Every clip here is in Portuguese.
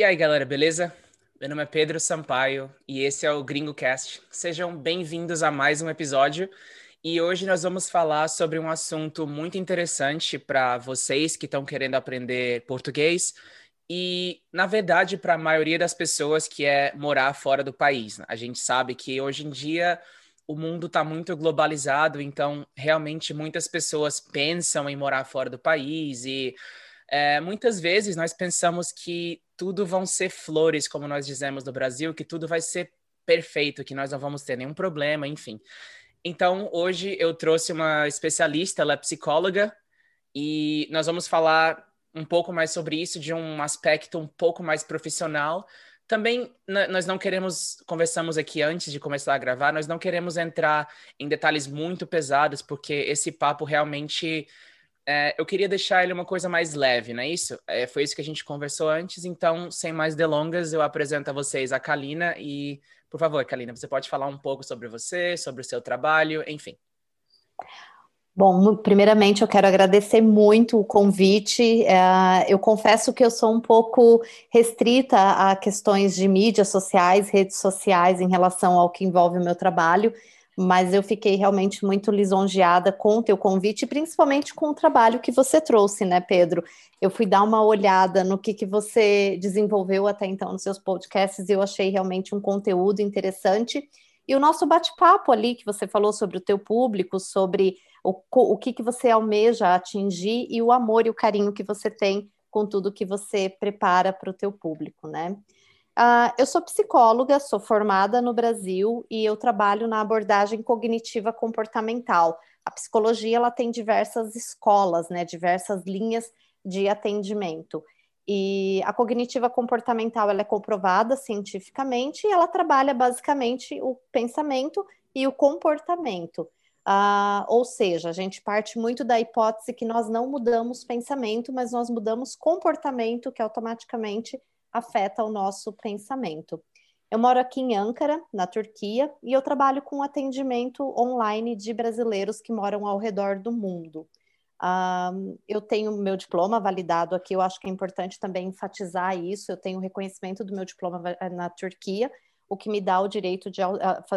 E aí, galera, beleza? Meu nome é Pedro Sampaio e esse é o Gringo Cast. Sejam bem-vindos a mais um episódio. E hoje nós vamos falar sobre um assunto muito interessante para vocês que estão querendo aprender português e, na verdade, para a maioria das pessoas que é morar fora do país. Né? A gente sabe que hoje em dia o mundo está muito globalizado, então realmente muitas pessoas pensam em morar fora do país e é, muitas vezes nós pensamos que tudo vão ser flores, como nós dizemos no Brasil, que tudo vai ser perfeito, que nós não vamos ter nenhum problema, enfim. Então, hoje eu trouxe uma especialista, ela é psicóloga, e nós vamos falar um pouco mais sobre isso de um aspecto um pouco mais profissional. Também nós não queremos, conversamos aqui antes de começar a gravar, nós não queremos entrar em detalhes muito pesados, porque esse papo realmente é, eu queria deixar ele uma coisa mais leve, não é isso? É, foi isso que a gente conversou antes, então, sem mais delongas, eu apresento a vocês a Kalina e, por favor, Kalina, você pode falar um pouco sobre você, sobre o seu trabalho, enfim. Bom, primeiramente eu quero agradecer muito o convite. É, eu confesso que eu sou um pouco restrita a questões de mídias sociais, redes sociais em relação ao que envolve o meu trabalho mas eu fiquei realmente muito lisonjeada com o teu convite, principalmente com o trabalho que você trouxe, né, Pedro? Eu fui dar uma olhada no que, que você desenvolveu até então nos seus podcasts e eu achei realmente um conteúdo interessante. E o nosso bate-papo ali, que você falou sobre o teu público, sobre o, o que, que você almeja atingir e o amor e o carinho que você tem com tudo que você prepara para o teu público, né? Uh, eu sou psicóloga, sou formada no Brasil e eu trabalho na abordagem cognitiva comportamental. A psicologia ela tem diversas escolas, né, diversas linhas de atendimento. E a cognitiva comportamental ela é comprovada cientificamente e ela trabalha basicamente o pensamento e o comportamento. Uh, ou seja, a gente parte muito da hipótese que nós não mudamos pensamento, mas nós mudamos comportamento, que automaticamente afeta o nosso pensamento. Eu moro aqui em Ankara, na Turquia, e eu trabalho com atendimento online de brasileiros que moram ao redor do mundo. Um, eu tenho meu diploma validado aqui, eu acho que é importante também enfatizar isso. Eu tenho reconhecimento do meu diploma na Turquia, o que me dá o direito de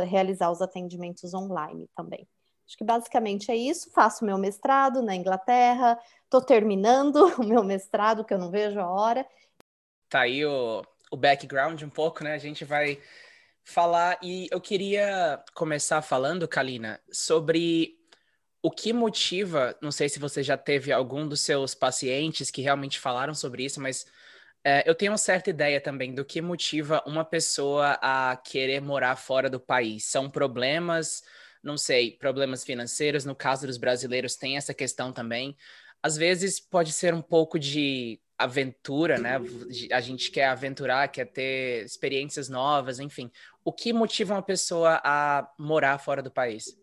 realizar os atendimentos online também. Acho que basicamente é isso. Faço meu mestrado na Inglaterra, estou terminando o meu mestrado, que eu não vejo a hora, tá aí o, o background um pouco, né? A gente vai falar e eu queria começar falando, Kalina, sobre o que motiva, não sei se você já teve algum dos seus pacientes que realmente falaram sobre isso, mas é, eu tenho uma certa ideia também do que motiva uma pessoa a querer morar fora do país. São problemas, não sei, problemas financeiros, no caso dos brasileiros tem essa questão também. Às vezes pode ser um pouco de aventura, né? A gente quer aventurar, quer ter experiências novas, enfim. O que motiva uma pessoa a morar fora do país?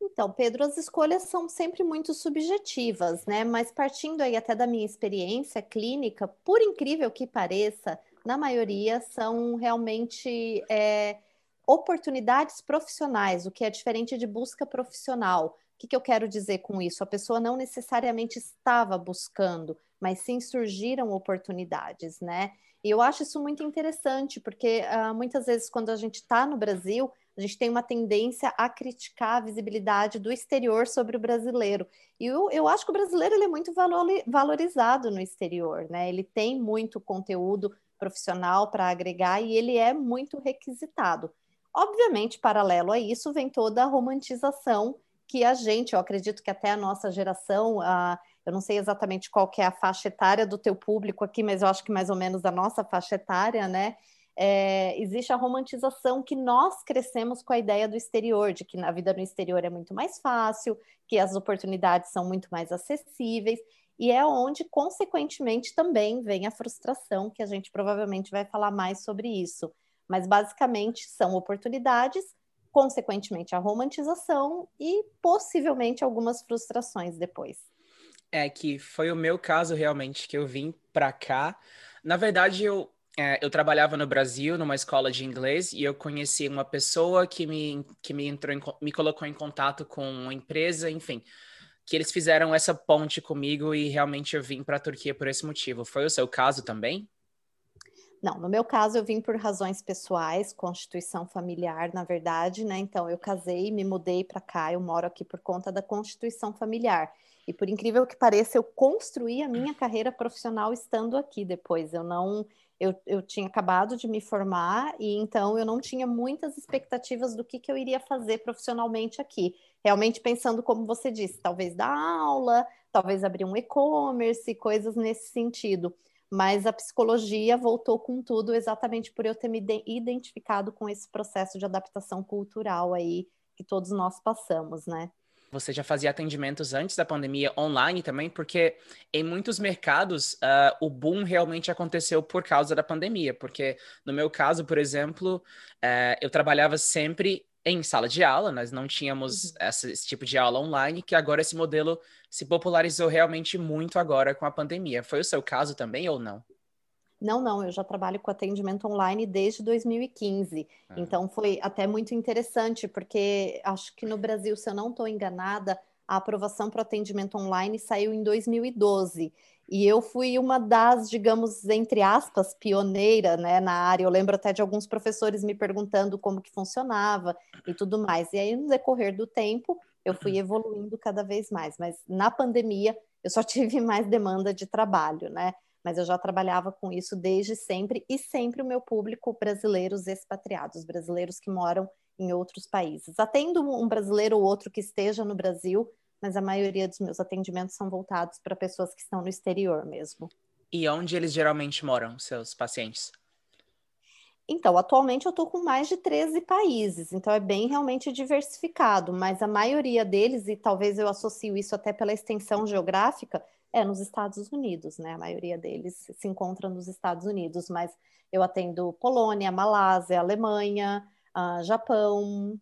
Então, Pedro, as escolhas são sempre muito subjetivas, né? Mas partindo aí até da minha experiência clínica, por incrível que pareça, na maioria são realmente é, oportunidades profissionais, o que é diferente de busca profissional. O que, que eu quero dizer com isso? A pessoa não necessariamente estava buscando, mas sim surgiram oportunidades, né? E eu acho isso muito interessante, porque uh, muitas vezes, quando a gente está no Brasil, a gente tem uma tendência a criticar a visibilidade do exterior sobre o brasileiro. E eu, eu acho que o brasileiro ele é muito valorizado no exterior, né? Ele tem muito conteúdo profissional para agregar e ele é muito requisitado. Obviamente, paralelo a isso, vem toda a romantização que a gente, eu acredito que até a nossa geração, a, eu não sei exatamente qual que é a faixa etária do teu público aqui, mas eu acho que mais ou menos a nossa faixa etária, né? É, existe a romantização que nós crescemos com a ideia do exterior, de que a vida no exterior é muito mais fácil, que as oportunidades são muito mais acessíveis, e é onde, consequentemente, também vem a frustração, que a gente provavelmente vai falar mais sobre isso. Mas basicamente são oportunidades consequentemente a romantização e possivelmente algumas frustrações depois. É que foi o meu caso realmente que eu vim para cá. Na verdade, eu é, eu trabalhava no Brasil numa escola de inglês e eu conheci uma pessoa que me que me entrou em, me colocou em contato com uma empresa, enfim, que eles fizeram essa ponte comigo e realmente eu vim para a Turquia por esse motivo. Foi o seu caso também? Não, no meu caso eu vim por razões pessoais, constituição familiar, na verdade, né? Então eu casei, me mudei para cá, eu moro aqui por conta da constituição familiar. E por incrível que pareça, eu construí a minha carreira profissional estando aqui depois. Eu não eu, eu tinha acabado de me formar e então eu não tinha muitas expectativas do que, que eu iria fazer profissionalmente aqui. Realmente pensando, como você disse, talvez dar aula, talvez abrir um e-commerce, coisas nesse sentido. Mas a psicologia voltou com tudo exatamente por eu ter me identificado com esse processo de adaptação cultural aí que todos nós passamos, né? Você já fazia atendimentos antes da pandemia online também, porque em muitos mercados uh, o boom realmente aconteceu por causa da pandemia. Porque no meu caso, por exemplo, uh, eu trabalhava sempre em sala de aula, nós não tínhamos uhum. essa, esse tipo de aula online, que agora esse modelo se popularizou realmente muito agora com a pandemia. Foi o seu caso também ou não? Não, não, eu já trabalho com atendimento online desde 2015. Ah. Então foi até muito interessante, porque acho que no Brasil, se eu não estou enganada, a aprovação para o atendimento online saiu em 2012. E eu fui uma das, digamos, entre aspas, pioneira né, na área. Eu lembro até de alguns professores me perguntando como que funcionava e tudo mais. E aí, no decorrer do tempo, eu fui uhum. evoluindo cada vez mais. Mas na pandemia, eu só tive mais demanda de trabalho, né? mas eu já trabalhava com isso desde sempre e sempre o meu público brasileiros expatriados, brasileiros que moram em outros países. Atendo um brasileiro ou outro que esteja no Brasil, mas a maioria dos meus atendimentos são voltados para pessoas que estão no exterior mesmo. E onde eles geralmente moram, seus pacientes? Então, atualmente eu estou com mais de 13 países, então é bem realmente diversificado, mas a maioria deles, e talvez eu associo isso até pela extensão geográfica, é nos Estados Unidos, né? A maioria deles se encontra nos Estados Unidos, mas eu atendo Polônia, Malásia, Alemanha, uh, Japão,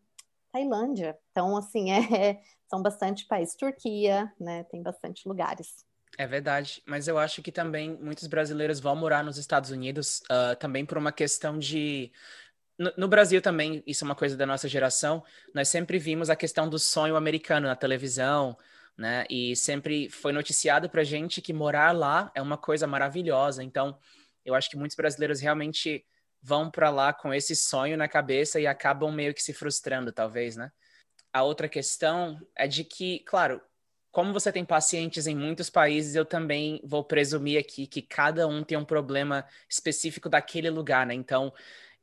Tailândia. Então, assim, é, são bastante países. Turquia, né? Tem bastante lugares. É verdade, mas eu acho que também muitos brasileiros vão morar nos Estados Unidos uh, também por uma questão de. No, no, Brasil também, isso é uma coisa da nossa geração, nós sempre vimos a questão do sonho americano na televisão, né? E sempre foi noticiado para gente que morar lá é uma coisa maravilhosa. Então, eu acho que muitos brasileiros realmente vão para lá com esse sonho na cabeça e acabam meio que se frustrando, talvez, né? A outra questão é de que, claro, como você tem pacientes em muitos países, eu também vou presumir aqui que cada um tem um problema específico daquele lugar, né? Então,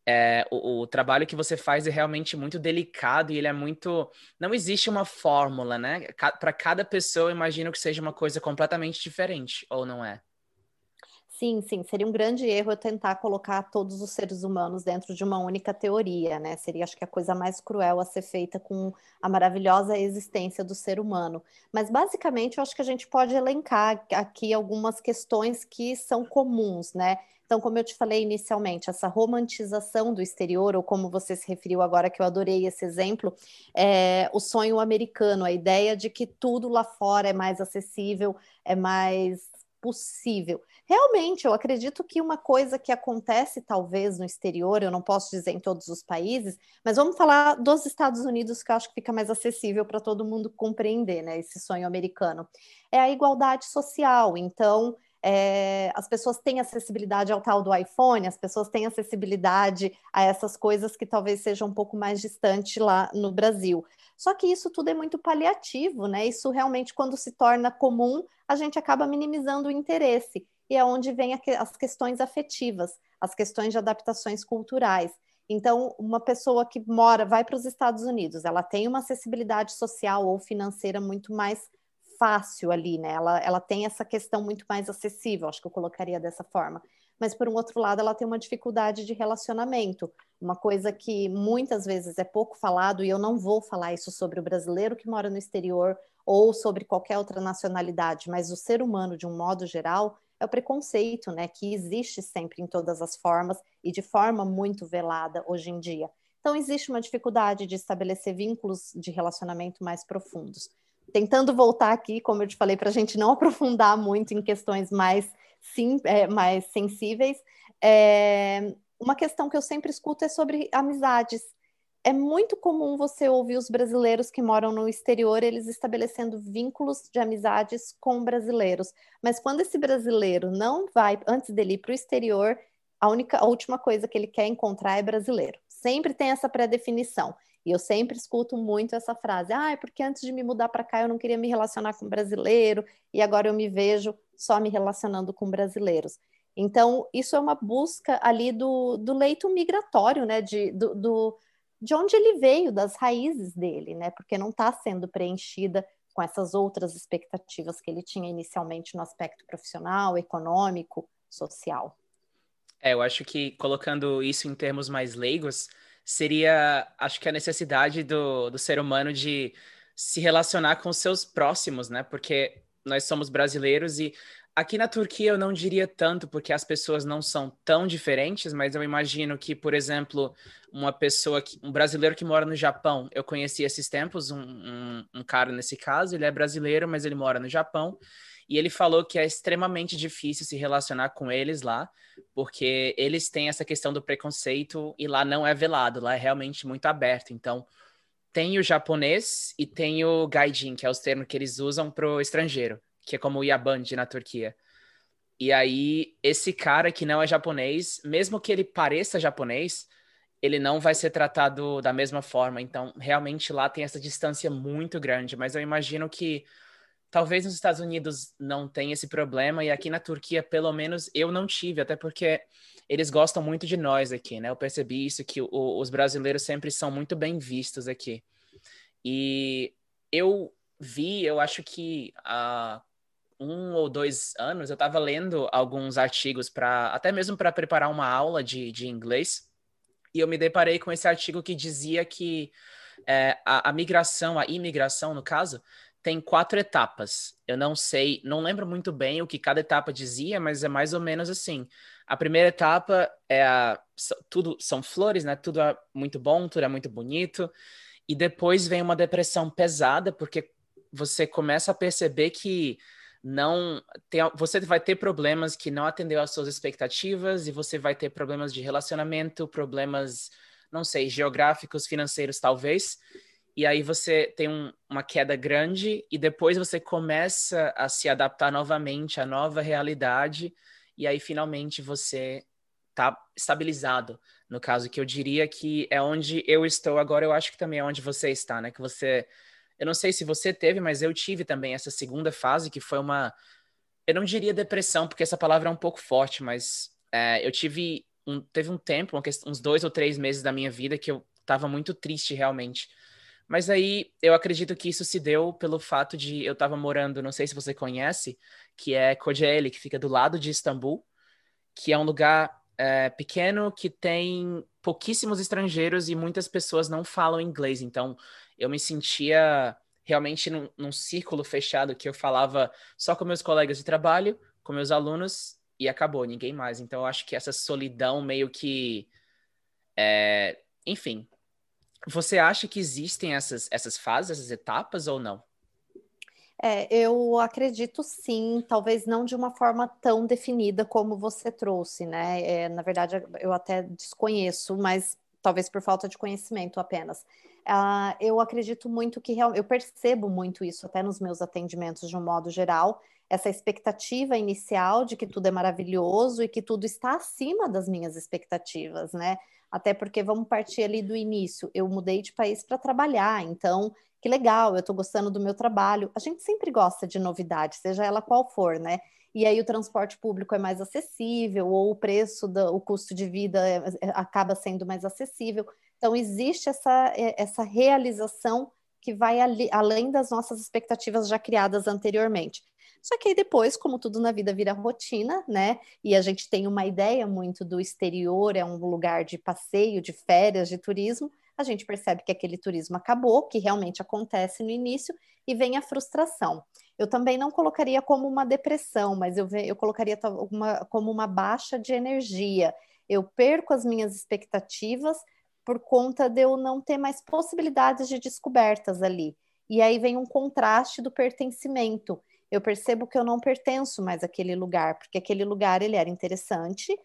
é, o, o, trabalho que você faz é realmente muito delicado e ele é muito. Não existe uma fórmula, né? Para cada pessoa, eu imagino que seja uma coisa completamente diferente, ou não é? Sim, sim, seria um grande erro eu tentar colocar todos os seres humanos dentro de uma única teoria, né? Seria, acho que, a coisa mais cruel a ser feita com a maravilhosa existência do ser humano. Mas, basicamente, eu acho que a gente pode elencar aqui algumas questões que são comuns, né? Então, como eu te falei inicialmente, essa romantização do exterior, ou como você se referiu agora, que eu adorei esse exemplo, é o sonho americano, a ideia de que tudo lá fora é mais acessível, é mais possível. Realmente, eu acredito que uma coisa que acontece talvez no exterior, eu não posso dizer em todos os países, mas vamos falar dos Estados Unidos, que eu acho que fica mais acessível para todo mundo compreender, né? Esse sonho americano. É a igualdade social. Então, é, as pessoas têm acessibilidade ao tal do iPhone, as pessoas têm acessibilidade a essas coisas que talvez sejam um pouco mais distante lá no Brasil. Só que isso tudo é muito paliativo, né? Isso realmente, quando se torna comum, a gente acaba minimizando o interesse. E é onde vem as questões afetivas, as questões de adaptações culturais. Então, uma pessoa que mora, vai para os Estados Unidos, ela tem uma acessibilidade social ou financeira muito mais fácil ali, né? Ela, ela tem essa questão muito mais acessível, acho que eu colocaria dessa forma. Mas, por um outro lado, ela tem uma dificuldade de relacionamento, uma coisa que muitas vezes é pouco falado, e eu não vou falar isso sobre o brasileiro que mora no exterior ou sobre qualquer outra nacionalidade, mas o ser humano, de um modo geral, é o preconceito, né? Que existe sempre em todas as formas e de forma muito velada hoje em dia. Então, existe uma dificuldade de estabelecer vínculos de relacionamento mais profundos tentando voltar aqui, como eu te falei, para a gente não aprofundar muito em questões mais, sim, é, mais sensíveis, é, uma questão que eu sempre escuto é sobre amizades. É muito comum você ouvir os brasileiros que moram no exterior, eles estabelecendo vínculos de amizades com brasileiros. Mas quando esse brasileiro não vai, antes dele ir para o exterior, a única, a última coisa que ele quer encontrar é brasileiro. Sempre tem essa pré-definição. E eu sempre escuto muito essa frase: ah, é porque antes de me mudar para cá eu não queria me relacionar com brasileiro e agora eu me vejo só me relacionando com brasileiros. Então, isso é uma busca ali do, do leito migratório, né? De, do, do, de onde ele veio, das raízes dele, né? Porque não está sendo preenchida com essas outras expectativas que ele tinha inicialmente no aspecto profissional, econômico, social. É, eu acho que colocando isso em termos mais leigos, seria, acho que a necessidade do, do ser humano de se relacionar com seus próximos, né? Porque nós somos brasileiros e aqui na Turquia eu não diria tanto, porque as pessoas não são tão diferentes, mas eu imagino que, por exemplo, uma pessoa, que, um brasileiro que mora no Japão, eu conheci esses tempos, um, um, um cara nesse caso, ele é brasileiro, mas ele mora no Japão, e ele falou que é extremamente difícil se relacionar com eles lá, porque eles têm essa questão do preconceito e lá não é velado, lá é realmente muito aberto. Então, tem o japonês e tem o gaijin, que é os termos que eles usam pro estrangeiro, que é como o yaband na Turquia. E aí, esse cara que não é japonês, mesmo que ele pareça japonês, ele não vai ser tratado da mesma forma. Então, realmente lá tem essa distância muito grande. Mas eu imagino que Talvez nos Estados Unidos não tenha esse problema, e aqui na Turquia, pelo menos, eu não tive, até porque eles gostam muito de nós aqui, né? Eu percebi isso, que o, os brasileiros sempre são muito bem vistos aqui. E eu vi, eu acho que há um ou dois anos, eu estava lendo alguns artigos para, até mesmo para preparar uma aula de, de inglês, e eu me deparei com esse artigo que dizia que é, a, a migração, a imigração, no caso, tem quatro etapas. Eu não sei, não lembro muito bem o que cada etapa dizia, mas é mais ou menos assim. A primeira etapa é a, tudo são flores, né? Tudo é muito bom, tudo é muito bonito. E depois vem uma depressão pesada, porque você começa a perceber que não tem, você vai ter problemas que não atendeu às suas expectativas e você vai ter problemas de relacionamento, problemas, não sei, geográficos, financeiros talvez e aí você tem um, uma queda grande e depois você começa a se adaptar novamente à nova realidade e aí finalmente você está estabilizado. No caso que eu diria que é onde eu estou agora, eu acho que também é onde você está, né? Que você eu não sei se você teve, mas eu tive também essa segunda fase que foi uma eu não diria depressão, porque essa palavra é um pouco forte, mas é, eu tive um, teve um tempo, uns dois ou três meses da minha vida que eu estava muito triste realmente mas aí eu acredito que isso se deu pelo fato de eu estava morando, não sei se você conhece, que é Kocaeli, que fica do lado de Istambul, que é um lugar é, pequeno que tem pouquíssimos estrangeiros e muitas pessoas não falam inglês. Então eu me sentia realmente num, num círculo fechado que eu falava só com meus colegas de trabalho, com meus alunos e acabou, ninguém mais. Então eu acho que essa solidão meio que. É, enfim, você acha que existem essas, essas fases, essas etapas ou não? É, eu acredito sim, talvez não de uma forma tão definida como você trouxe, né? É, na verdade, eu até desconheço, mas talvez por falta de conhecimento apenas. Uh, eu acredito muito que eu percebo muito isso até nos meus atendimentos de um modo geral, essa expectativa inicial de que tudo é maravilhoso e que tudo está acima das minhas expectativas, né? Até porque vamos partir ali do início. Eu mudei de país para trabalhar, então que legal, eu estou gostando do meu trabalho. A gente sempre gosta de novidade, seja ela qual for, né? E aí o transporte público é mais acessível, ou o preço, do, o custo de vida é, é, acaba sendo mais acessível. Então existe essa, é, essa realização que vai ali, além das nossas expectativas já criadas anteriormente. Só que aí depois, como tudo na vida vira rotina, né? E a gente tem uma ideia muito do exterior, é um lugar de passeio, de férias, de turismo, a gente percebe que aquele turismo acabou, que realmente acontece no início, e vem a frustração. Eu também não colocaria como uma depressão, mas eu, eu colocaria uma, como uma baixa de energia. Eu perco as minhas expectativas por conta de eu não ter mais possibilidades de descobertas ali. E aí vem um contraste do pertencimento eu percebo que eu não pertenço mais àquele lugar, porque aquele lugar ele era interessante,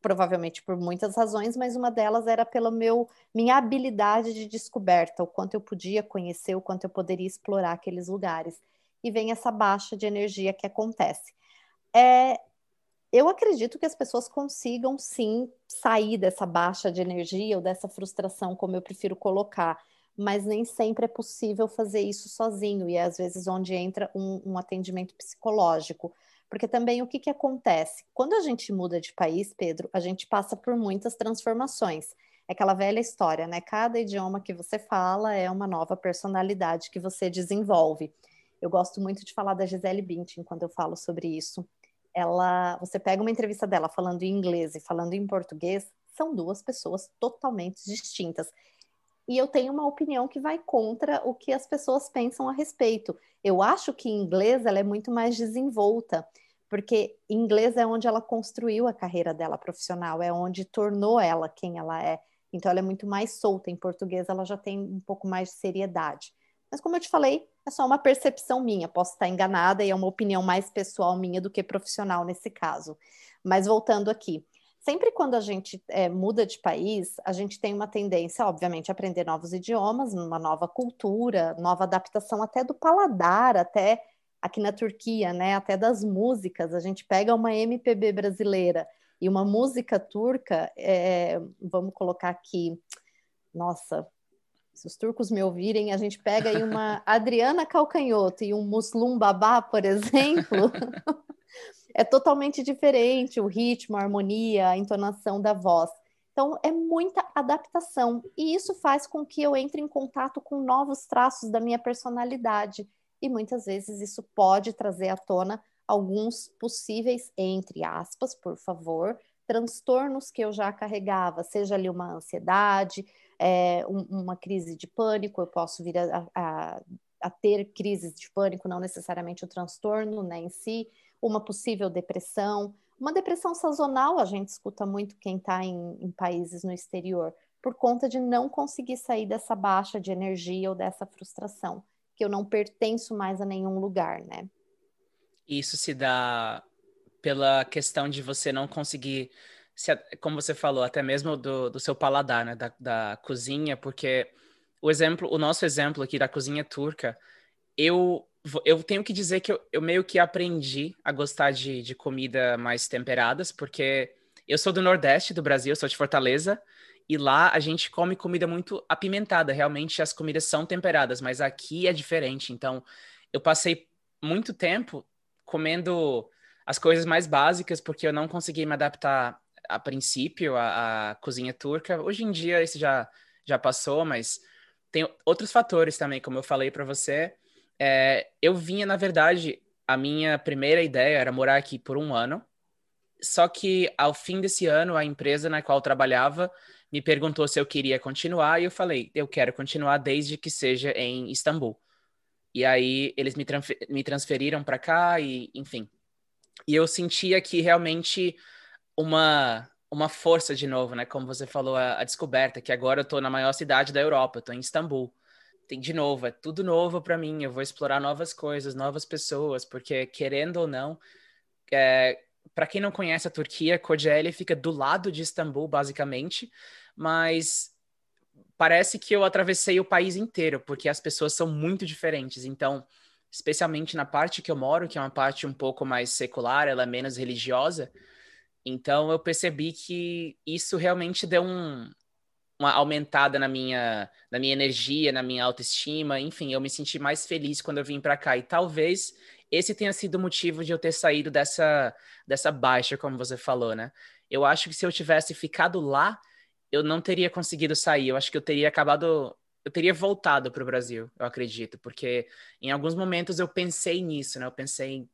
provavelmente por muitas razões, mas uma delas era pela meu minha habilidade de descoberta, o quanto eu podia conhecer, o quanto eu poderia explorar aqueles lugares. E vem essa baixa de energia que acontece. É, eu acredito que as pessoas consigam sim sair dessa baixa de energia ou dessa frustração, como eu prefiro colocar, mas nem sempre é possível fazer isso sozinho, e é às vezes onde entra um, um atendimento psicológico. Porque também o que, que acontece? Quando a gente muda de país, Pedro, a gente passa por muitas transformações. É aquela velha história, né? Cada idioma que você fala é uma nova personalidade que você desenvolve. Eu gosto muito de falar da Gisele Bündchen quando eu falo sobre isso ela, você pega uma entrevista dela falando em inglês e falando em português, são duas pessoas totalmente distintas. E eu tenho uma opinião que vai contra o que as pessoas pensam a respeito. Eu acho que em inglês ela é muito mais desenvolta, porque inglês é onde ela construiu a carreira dela profissional, é onde tornou ela quem ela é. Então ela é muito mais solta. Em português ela já tem um pouco mais de seriedade. Mas como eu te falei, é só uma percepção minha, posso estar enganada e é uma opinião mais pessoal minha do que profissional nesse caso. Mas voltando aqui, sempre quando a gente é, muda de país, a gente tem uma tendência, obviamente, a aprender novos idiomas, uma nova cultura, nova adaptação até do paladar, até aqui na Turquia, né? Até das músicas. A gente pega uma MPB brasileira e uma música turca, é, vamos colocar aqui, nossa, se os turcos me ouvirem, a gente pega aí uma Adriana Calcanhoto e um Muslum Babá, por exemplo, é totalmente diferente o ritmo, a harmonia, a entonação da voz. Então, é muita adaptação. E isso faz com que eu entre em contato com novos traços da minha personalidade. E muitas vezes isso pode trazer à tona alguns possíveis, entre aspas, por favor, transtornos que eu já carregava, seja ali uma ansiedade, é, um, uma crise de pânico, eu posso vir a, a, a, ter crises de pânico, não necessariamente o transtorno né, em si, uma possível depressão. Uma depressão sazonal, a gente escuta muito quem está em, em países no exterior, por conta de não conseguir sair dessa baixa de energia ou dessa frustração, que eu não pertenço mais a nenhum lugar, né? Isso se dá pela questão de você não conseguir se, como você falou, até mesmo do, do seu paladar, né, da, da cozinha, porque o exemplo, o nosso exemplo aqui da cozinha turca, eu eu tenho que dizer que eu, eu meio que aprendi a gostar de, de comida mais temperadas, porque eu sou do Nordeste do Brasil, sou de Fortaleza, e lá a gente come comida muito apimentada. Realmente as comidas são temperadas, mas aqui é diferente. Então, eu passei muito tempo comendo as coisas mais básicas, porque eu não consegui me adaptar a princípio, a, a, cozinha turca. Hoje em dia isso já, já passou, mas tem outros fatores também, como eu falei para você. É, eu vinha, na verdade, a minha primeira ideia era morar aqui por um ano. Só que ao fim desse ano, a empresa na qual trabalhava me perguntou se eu queria continuar e eu falei, eu quero continuar desde que seja em Istambul. E aí eles me, me transferiram para cá e, enfim. E eu sentia que realmente uma uma força de novo, né? Como você falou, a, a descoberta que agora eu tô na maior cidade da Europa, eu tô em Istambul. Tem de novo, é tudo novo para mim. Eu vou explorar novas coisas, novas pessoas, porque querendo ou não, é, para quem não conhece a Turquia, Kocaeli fica do lado de Istambul, basicamente, mas parece que eu atravessei o país inteiro, porque as pessoas são muito diferentes. Então, especialmente na parte que eu moro, que é uma parte um pouco mais secular, ela é menos religiosa, então eu percebi que isso realmente deu um, uma aumentada na minha, na minha energia, na minha autoestima, enfim, eu me senti mais feliz quando eu vim para cá. E talvez esse tenha sido o motivo de eu ter saído dessa, dessa baixa, como você falou, né? Eu acho que se eu tivesse ficado lá, eu não teria conseguido sair. Eu acho que eu teria acabado. Eu teria voltado para o Brasil, eu acredito, porque em alguns momentos eu pensei nisso, né? Eu pensei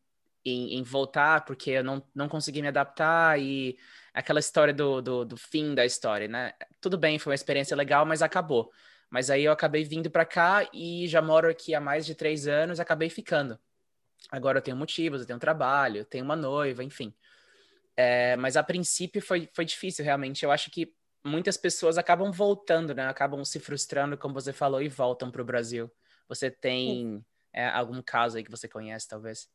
em, em, voltar porque eu não, não consegui me adaptar e aquela história do, do, do, fim da história, né? Tudo bem, foi uma experiência legal, mas acabou. Mas aí eu acabei vindo para cá e já moro aqui há mais de três anos, acabei ficando. Agora eu tenho motivos, eu tenho trabalho, eu tenho uma noiva, enfim. É, mas a princípio foi, foi difícil, realmente. Eu acho que muitas pessoas acabam voltando, né? Acabam se frustrando, como você falou, e voltam para o Brasil. Você tem é, algum caso aí que você conhece, talvez?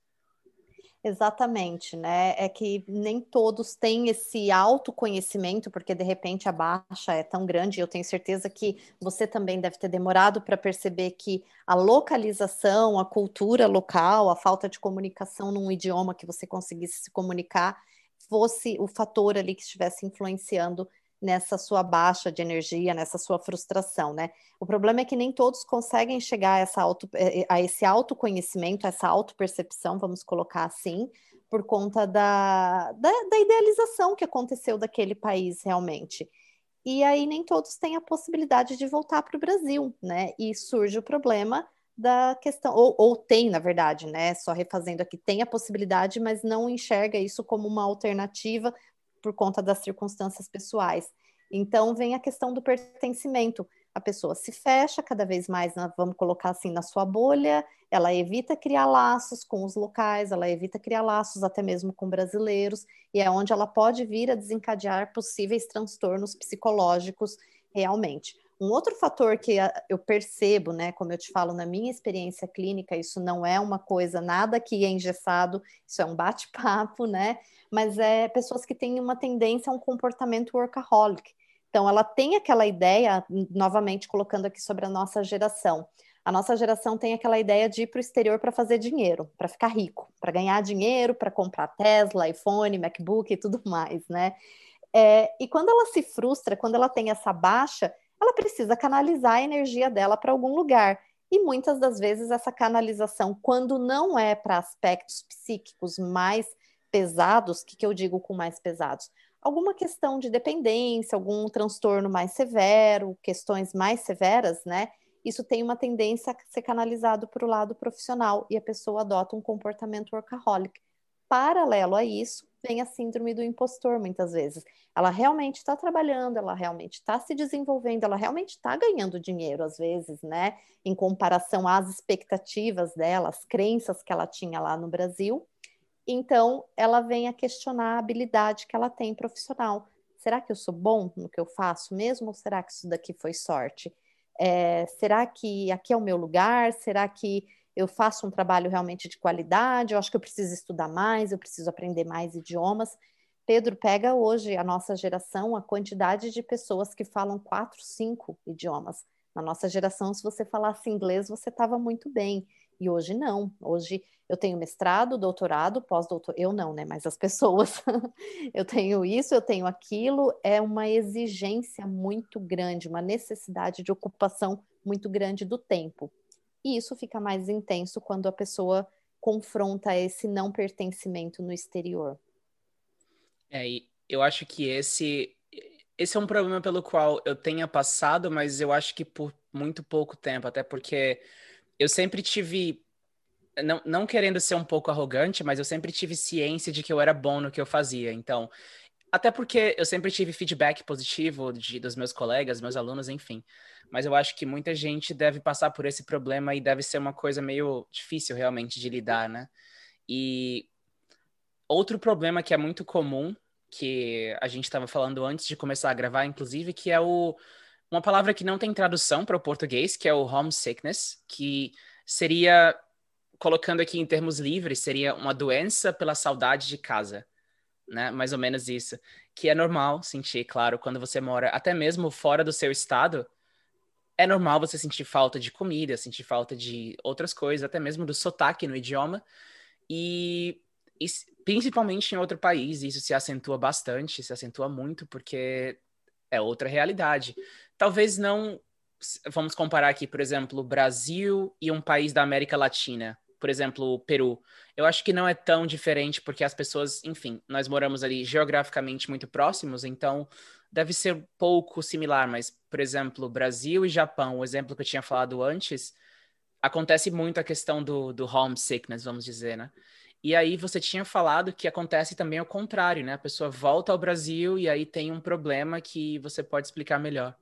Exatamente, né? É que nem todos têm esse autoconhecimento, porque de repente a baixa é tão grande. Eu tenho certeza que você também deve ter demorado para perceber que a localização, a cultura local, a falta de comunicação num idioma que você conseguisse se comunicar fosse o fator ali que estivesse influenciando nessa sua baixa de energia, nessa sua frustração, né? O problema é que nem todos conseguem chegar a, essa auto, eh, eh, a esse autoconhecimento, a essa autopercepção, vamos colocar assim, por conta da, da, da idealização que aconteceu daquele país realmente. E aí nem todos têm a possibilidade de voltar para o Brasil, né? E surge o problema da questão, ou, ou, tem, na verdade, né? Só refazendo aqui, tem a possibilidade, mas não enxerga isso como uma alternativa por conta das circunstâncias pessoais. Então vem a questão do pertencimento. A pessoa se fecha cada vez mais, na, vamos colocar assim, na sua bolha, ela evita criar laços com os locais, ela evita criar laços até mesmo com brasileiros, e é onde ela pode vir a desencadear possíveis transtornos psicológicos realmente. Um outro fator que eu percebo, né, como eu te falo na minha experiência clínica, isso não é uma coisa nada que é engessado, isso é um bate-papo, né? Mas é pessoas que têm uma tendência a um comportamento workaholic. Então, ela tem aquela ideia, novamente colocando aqui sobre a nossa geração. A nossa geração tem aquela ideia de ir para o exterior para fazer dinheiro, para ficar rico, para ganhar dinheiro, para comprar Tesla, iPhone, MacBook e tudo mais, né? É, e quando ela se frustra, quando ela tem essa baixa, ela precisa canalizar a energia dela para algum lugar. E muitas das vezes essa canalização, quando não é para aspectos psíquicos mais pesados, o que, que eu digo com mais pesados? Alguma questão de dependência, algum transtorno mais severo, questões mais severas, né? Isso tem uma tendência a ser canalizado para o lado profissional e a pessoa adota um comportamento workaholic. Paralelo a isso, vem a síndrome do impostor, muitas vezes. Ela realmente está trabalhando, ela realmente está se desenvolvendo, ela realmente está ganhando dinheiro, às vezes, né? Em comparação às expectativas dela, as crenças que ela tinha lá no Brasil. Então, ela vem a questionar a habilidade que ela tem profissional. Será que eu sou bom no que eu faço mesmo? Ou será que isso daqui foi sorte? É, será que aqui é o meu lugar? Será que eu faço um trabalho realmente de qualidade, eu acho que eu preciso estudar mais, eu preciso aprender mais idiomas. Pedro, pega hoje a nossa geração, a quantidade de pessoas que falam quatro, cinco idiomas. Na nossa geração, se você falasse inglês, você estava muito bem. E hoje não. Hoje eu tenho mestrado, doutorado, pós-doutor. Eu não, né? Mas as pessoas. eu tenho isso, eu tenho aquilo. É uma exigência muito grande, uma necessidade de ocupação muito grande do tempo. E isso fica mais intenso quando a pessoa confronta esse não pertencimento no exterior. É, e eu acho que esse esse é um problema pelo qual eu tenha passado, mas eu acho que por muito pouco tempo, até porque eu sempre tive não, não querendo ser um pouco arrogante, mas eu sempre tive ciência de que eu era bom no que eu fazia. Então, até porque eu sempre tive feedback positivo de, dos meus colegas, meus alunos, enfim mas eu acho que muita gente deve passar por esse problema e deve ser uma coisa meio difícil realmente de lidar, né? E outro problema que é muito comum, que a gente estava falando antes de começar a gravar, inclusive, que é o uma palavra que não tem tradução para o português, que é o homesickness, que seria colocando aqui em termos livres, seria uma doença pela saudade de casa, né? Mais ou menos isso, que é normal sentir, claro, quando você mora até mesmo fora do seu estado, é normal você sentir falta de comida, sentir falta de outras coisas, até mesmo do sotaque no idioma. E, e principalmente em outro país, isso se acentua bastante, se acentua muito, porque é outra realidade. Talvez não. Vamos comparar aqui, por exemplo, o Brasil e um país da América Latina, por exemplo, o Peru. Eu acho que não é tão diferente, porque as pessoas, enfim, nós moramos ali geograficamente muito próximos, então deve ser pouco similar, mas, por exemplo, Brasil e Japão, o exemplo que eu tinha falado antes, acontece muito a questão do, do homesickness, vamos dizer, né? E aí você tinha falado que acontece também ao contrário, né? A pessoa volta ao Brasil e aí tem um problema que você pode explicar melhor.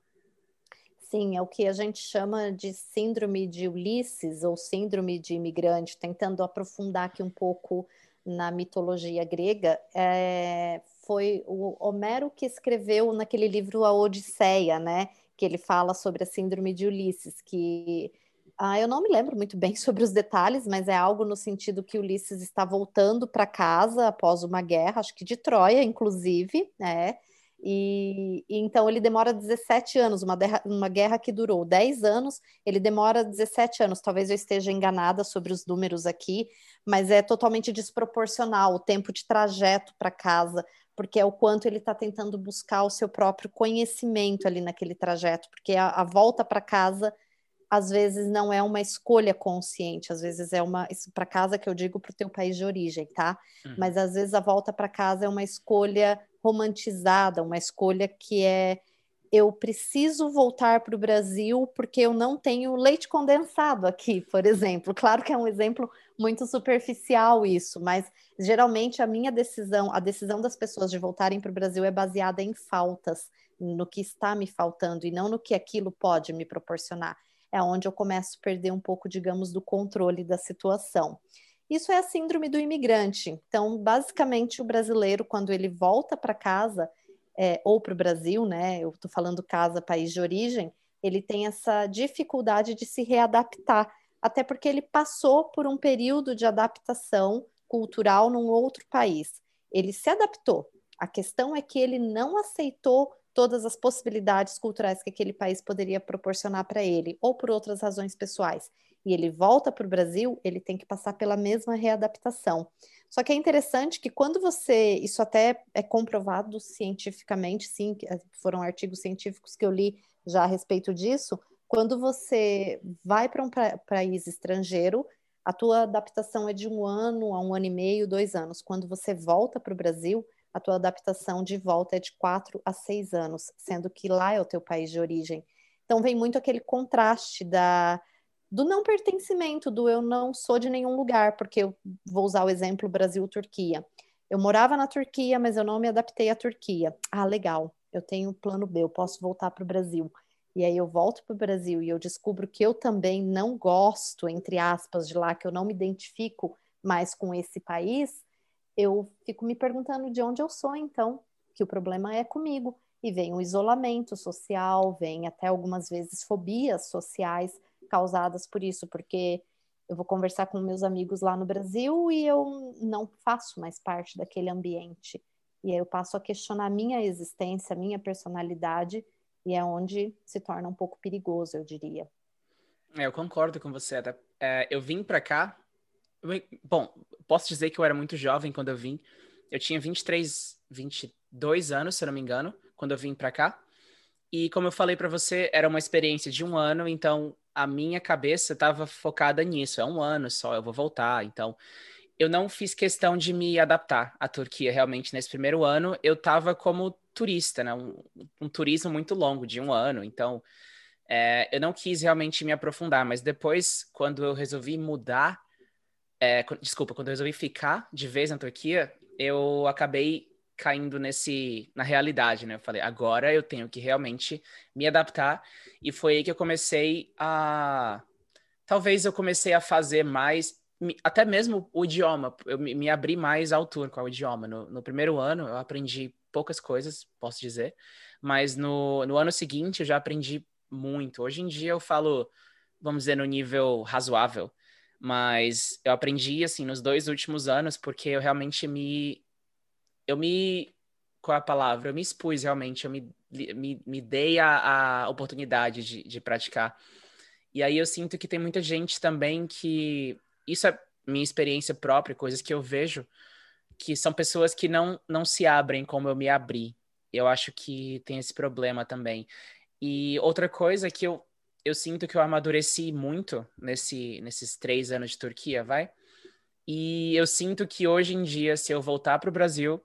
Sim, é o que a gente chama de síndrome de Ulisses ou síndrome de imigrante, tentando aprofundar aqui um pouco na mitologia grega. É, foi o Homero que escreveu naquele livro A Odisseia, né? Que ele fala sobre a síndrome de Ulisses, que ah, eu não me lembro muito bem sobre os detalhes, mas é algo no sentido que Ulisses está voltando para casa após uma guerra, acho que de Troia, inclusive, né? E, e, então ele demora 17 anos, uma, derra, uma guerra que durou 10 anos, ele demora 17 anos. Talvez eu esteja enganada sobre os números aqui, mas é totalmente desproporcional o tempo de trajeto para casa, porque é o quanto ele está tentando buscar o seu próprio conhecimento ali naquele trajeto, porque a, a volta para casa às vezes não é uma escolha consciente, às vezes é uma para casa que eu digo para o teu país de origem, tá? Uhum. Mas às vezes a volta para casa é uma escolha romantizada, uma escolha que é eu preciso voltar para o Brasil porque eu não tenho leite condensado aqui, por exemplo. Claro que é um exemplo muito superficial isso, mas geralmente a minha decisão, a decisão das pessoas de voltarem para o Brasil é baseada em faltas, no que está me faltando e não no que aquilo pode me proporcionar é onde eu começo a perder um pouco, digamos, do controle da situação. Isso é a síndrome do imigrante. Então, basicamente, o brasileiro, quando ele volta para casa, é, ou para o Brasil, né? Eu estou falando casa, país de origem, ele tem essa dificuldade de se readaptar, até porque ele passou por um período de adaptação cultural num outro país. Ele se adaptou. A questão é que ele não aceitou todas as possibilidades culturais que aquele país poderia proporcionar para ele, ou por outras razões pessoais, e ele volta para o Brasil, ele tem que passar pela mesma readaptação. Só que é interessante que quando você, isso até é comprovado cientificamente, sim, eh, foram artigos científicos que eu li já a respeito disso, quando você vai para um pra país estrangeiro, a tua adaptação é de um ano a um ano e meio, dois anos. Quando você volta para o Brasil, a tua adaptação de volta é de quatro a seis anos, sendo que lá é o teu país de origem. Então vem muito aquele contraste da do não pertencimento, do eu não sou de nenhum lugar, porque eu vou usar o exemplo Brasil-Turquia. Eu morava na Turquia, mas eu não me adaptei à Turquia. Ah, legal, eu tenho plano B, eu posso voltar para o Brasil. E aí eu volto para o Brasil e eu descubro que eu também não gosto, entre aspas, de lá, que eu não me identifico mais com esse país eu fico me perguntando de onde eu sou, então, que o problema é comigo. E vem o isolamento social, vem até algumas vezes fobias sociais causadas por isso, porque eu vou conversar com meus amigos lá no Brasil e eu não faço mais parte daquele ambiente. E aí eu passo a questionar a minha existência, a minha personalidade, e é onde se torna um pouco perigoso, eu diria. É, eu concordo com você. É, eu vim para cá. Bom, posso dizer que eu era muito jovem quando eu vim. Eu tinha 23, 22 anos, se eu não me engano, quando eu vim para cá. E como eu falei para você, era uma experiência de um ano, então a minha cabeça estava focada nisso. É um ano só, eu vou voltar. Então, eu não fiz questão de me adaptar à Turquia realmente nesse primeiro ano. Eu estava como turista, né? Um, um, turismo muito longo, de um ano. Então, é, eu não quis realmente me aprofundar. Mas depois, quando eu resolvi mudar é, desculpa, quando eu resolvi ficar de vez na Turquia, eu acabei caindo nesse na realidade, né? Eu falei, agora eu tenho que realmente me adaptar e foi aí que eu comecei a talvez eu comecei a fazer mais até mesmo o idioma, eu me, abri mais à altura com o idioma. No, no, primeiro ano eu aprendi poucas coisas, posso dizer, mas no, no ano seguinte eu já aprendi muito. Hoje em dia eu falo, vamos dizer, no nível razoável. Mas eu aprendi, assim, nos dois últimos anos, porque eu realmente me. Eu me. Qual é a palavra? Eu me expus realmente, eu me, me, me dei a, a oportunidade de, de praticar. E aí eu sinto que tem muita gente também que. Isso é minha experiência própria, coisas que eu vejo, que são pessoas que não, não se abrem como eu me abri. Eu acho que tem esse problema também. E outra coisa que eu eu sinto que eu amadureci muito nesse, nesses três anos de Turquia, vai? E eu sinto que hoje em dia, se eu voltar para o Brasil,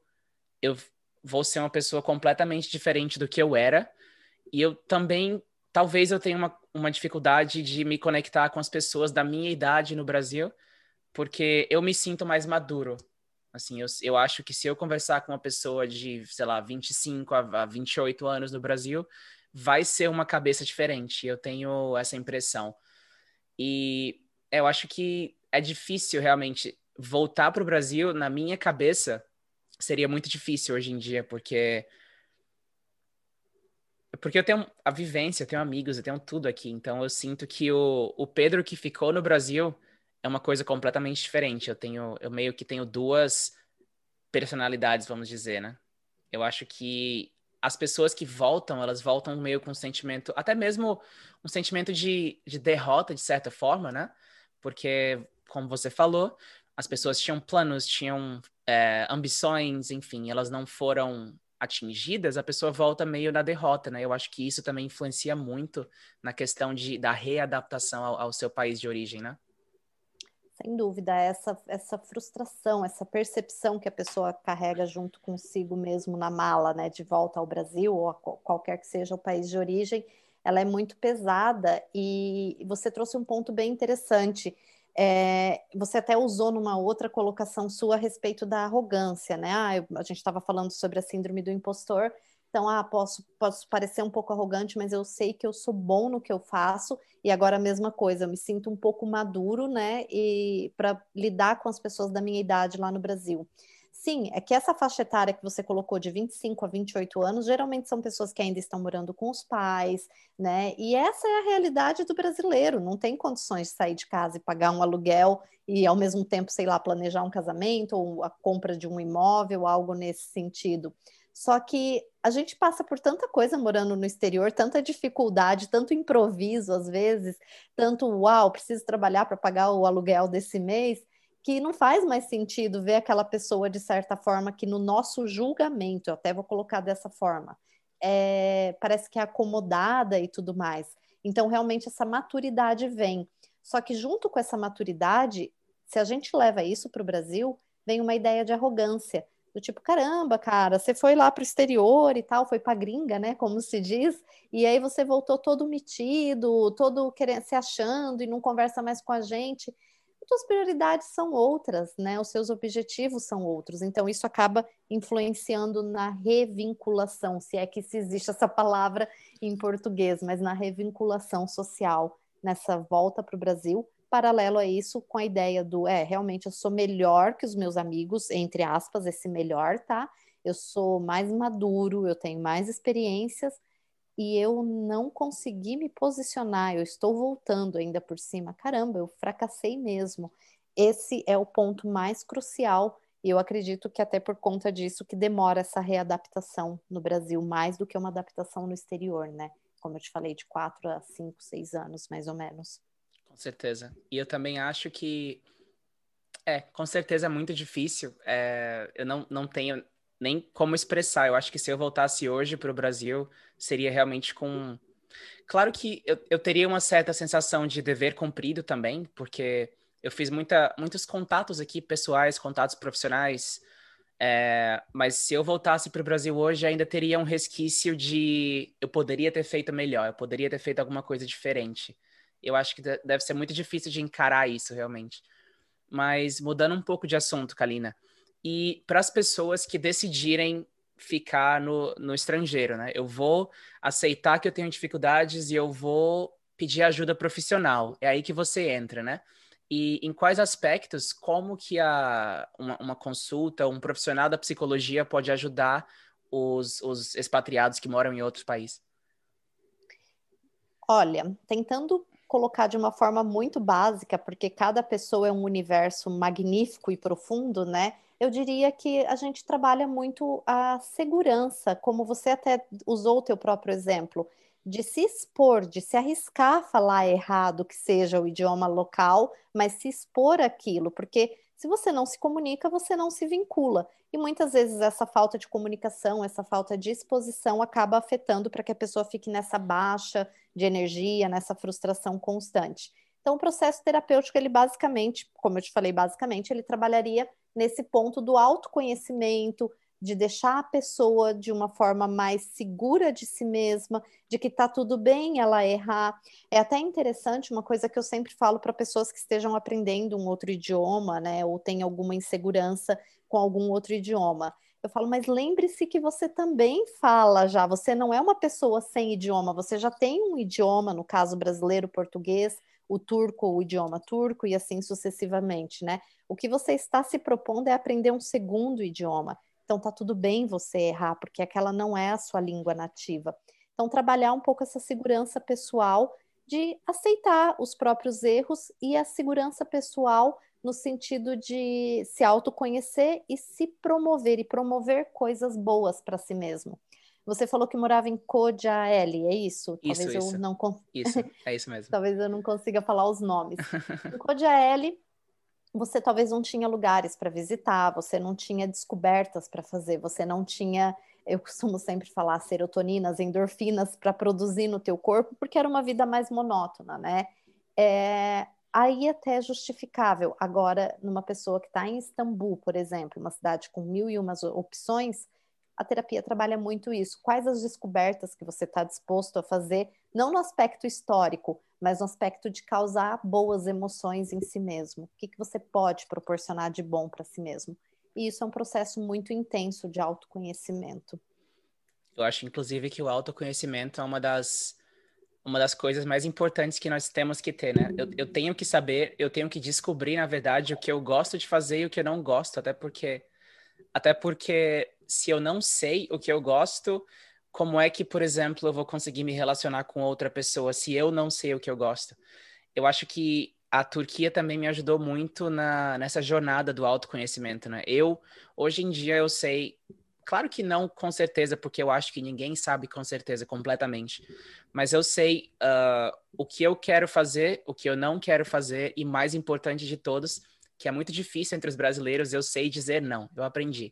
eu vou ser uma pessoa completamente diferente do que eu era. E eu também, talvez eu tenha uma, uma dificuldade de me conectar com as pessoas da minha idade no Brasil, porque eu me sinto mais maduro. Assim, eu, eu acho que se eu conversar com uma pessoa de, sei lá, 25 a, a 28 anos no Brasil, vai ser uma cabeça diferente. Eu tenho essa impressão. E eu acho que é difícil realmente voltar para o Brasil, na minha cabeça, seria muito difícil hoje em dia, porque porque eu tenho a vivência, eu tenho amigos, eu tenho tudo aqui. Então eu sinto que o, o Pedro que ficou no Brasil é uma coisa completamente diferente. Eu tenho, eu meio que tenho duas personalidades, vamos dizer, né? Eu acho que as pessoas que voltam, elas voltam meio com um sentimento, até mesmo um sentimento de, de derrota, de certa forma, né? Porque, como você falou, as pessoas tinham planos, tinham é, ambições, enfim, elas não foram atingidas, a pessoa volta meio na derrota, né? Eu acho que isso também influencia muito na questão de, da readaptação ao, ao seu país de origem, né? Sem dúvida, essa, essa frustração, essa percepção que a pessoa carrega junto consigo mesmo na mala, né, de volta ao Brasil ou a qualquer que seja o país de origem, ela é muito pesada e você trouxe um ponto bem interessante. É, você até usou numa outra colocação sua a respeito da arrogância, né? Ah, eu, a gente estava falando sobre a síndrome do impostor, então, ah, posso, posso parecer um pouco arrogante, mas eu sei que eu sou bom no que eu faço. E agora a mesma coisa, eu me sinto um pouco maduro, né? E para lidar com as pessoas da minha idade lá no Brasil. Sim, é que essa faixa etária que você colocou de 25 a 28 anos, geralmente são pessoas que ainda estão morando com os pais, né? E essa é a realidade do brasileiro, não tem condições de sair de casa e pagar um aluguel e ao mesmo tempo, sei lá, planejar um casamento ou a compra de um imóvel, algo nesse sentido. Só que a gente passa por tanta coisa morando no exterior, tanta dificuldade, tanto improviso às vezes, tanto uau, preciso trabalhar para pagar o aluguel desse mês, que não faz mais sentido ver aquela pessoa de certa forma que no nosso julgamento, eu até vou colocar dessa forma, é, parece que é acomodada e tudo mais. Então, realmente, essa maturidade vem. Só que junto com essa maturidade, se a gente leva isso para o Brasil, vem uma ideia de arrogância do tipo, caramba, cara, você foi lá para o exterior e tal, foi para gringa, né, como se diz, e aí você voltou todo metido, todo querendo, se achando e não conversa mais com a gente. Suas prioridades são outras, né? Os seus objetivos são outros. Então, isso acaba influenciando na revinculação, se é que se existe essa palavra em português, mas na revinculação social, nessa volta para o Brasil, paralelo a isso com a ideia do é, realmente eu sou melhor que os meus amigos, entre aspas, esse melhor, tá? Eu sou mais maduro, eu tenho mais experiências e eu não consegui me posicionar, eu estou voltando ainda por cima. Caramba, eu fracassei mesmo. Esse é o ponto mais crucial e eu acredito que até por conta disso que demora essa readaptação no Brasil mais do que uma adaptação no exterior, né? Como eu te falei, de quatro a cinco, seis anos, mais ou menos. Com certeza. E eu também acho que. É, com certeza é muito difícil. É, eu não, não tenho nem como expressar. Eu acho que se eu voltasse hoje para o Brasil, seria realmente com. Claro que eu, eu teria uma certa sensação de dever cumprido também, porque eu fiz muita, muitos contatos aqui, pessoais, contatos profissionais. É, mas se eu voltasse para o Brasil hoje, ainda teria um resquício de eu poderia ter feito melhor, eu poderia ter feito alguma coisa diferente. Eu acho que deve ser muito difícil de encarar isso realmente. Mas mudando um pouco de assunto, Kalina, e para as pessoas que decidirem ficar no, no estrangeiro, né? Eu vou aceitar que eu tenho dificuldades e eu vou pedir ajuda profissional. É aí que você entra, né? E em quais aspectos, como que a, uma, uma consulta, um profissional da psicologia pode ajudar os, os expatriados que moram em outros países? Olha, tentando colocar de uma forma muito básica, porque cada pessoa é um universo magnífico e profundo, né? Eu diria que a gente trabalha muito a segurança, como você até usou o teu próprio exemplo, de se expor, de se arriscar a falar errado que seja o idioma local, mas se expor aquilo, porque se você não se comunica, você não se vincula. E muitas vezes essa falta de comunicação, essa falta de exposição acaba afetando para que a pessoa fique nessa baixa de energia, nessa frustração constante. Então, o processo terapêutico, ele basicamente, como eu te falei, basicamente, ele trabalharia nesse ponto do autoconhecimento, de deixar a pessoa de uma forma mais segura de si mesma, de que tá tudo bem ela errar. É até interessante uma coisa que eu sempre falo para pessoas que estejam aprendendo um outro idioma, né, ou tem alguma insegurança com algum outro idioma. Eu falo, mas lembre-se que você também fala já, você não é uma pessoa sem idioma, você já tem um idioma, no caso brasileiro, português, o turco, o idioma turco e assim sucessivamente, né? O que você está se propondo é aprender um segundo idioma. Então tá tudo bem você errar, porque aquela não é a sua língua nativa. Então trabalhar um pouco essa segurança pessoal de aceitar os próprios erros e a segurança pessoal no sentido de se autoconhecer e se promover e promover coisas boas para si mesmo. Você falou que morava em Kojaeli, é isso? Talvez isso, eu isso. não Isso, é isso mesmo. talvez eu não consiga falar os nomes. em Kojaeli, você talvez não tinha lugares para visitar, você não tinha descobertas para fazer, você não tinha, eu costumo sempre falar, serotoninas, endorfinas para produzir no teu corpo, porque era uma vida mais monótona, né? É, aí até é justificável. Agora, numa pessoa que está em Istambul, por exemplo, uma cidade com mil e umas opções, a terapia trabalha muito isso. Quais as descobertas que você está disposto a fazer, não no aspecto histórico, mas no aspecto de causar boas emoções em si mesmo? O que, que você pode proporcionar de bom para si mesmo? E isso é um processo muito intenso de autoconhecimento. Eu acho, inclusive, que o autoconhecimento é uma das, uma das coisas mais importantes que nós temos que ter, né? Eu, eu tenho que saber, eu tenho que descobrir, na verdade, o que eu gosto de fazer e o que eu não gosto, até porque até porque se eu não sei o que eu gosto, como é que, por exemplo, eu vou conseguir me relacionar com outra pessoa se eu não sei o que eu gosto? Eu acho que a Turquia também me ajudou muito na, nessa jornada do autoconhecimento, né? Eu, hoje em dia, eu sei, claro que não com certeza, porque eu acho que ninguém sabe com certeza completamente, mas eu sei uh, o que eu quero fazer, o que eu não quero fazer, e mais importante de todos, que é muito difícil entre os brasileiros, eu sei dizer não. Eu aprendi.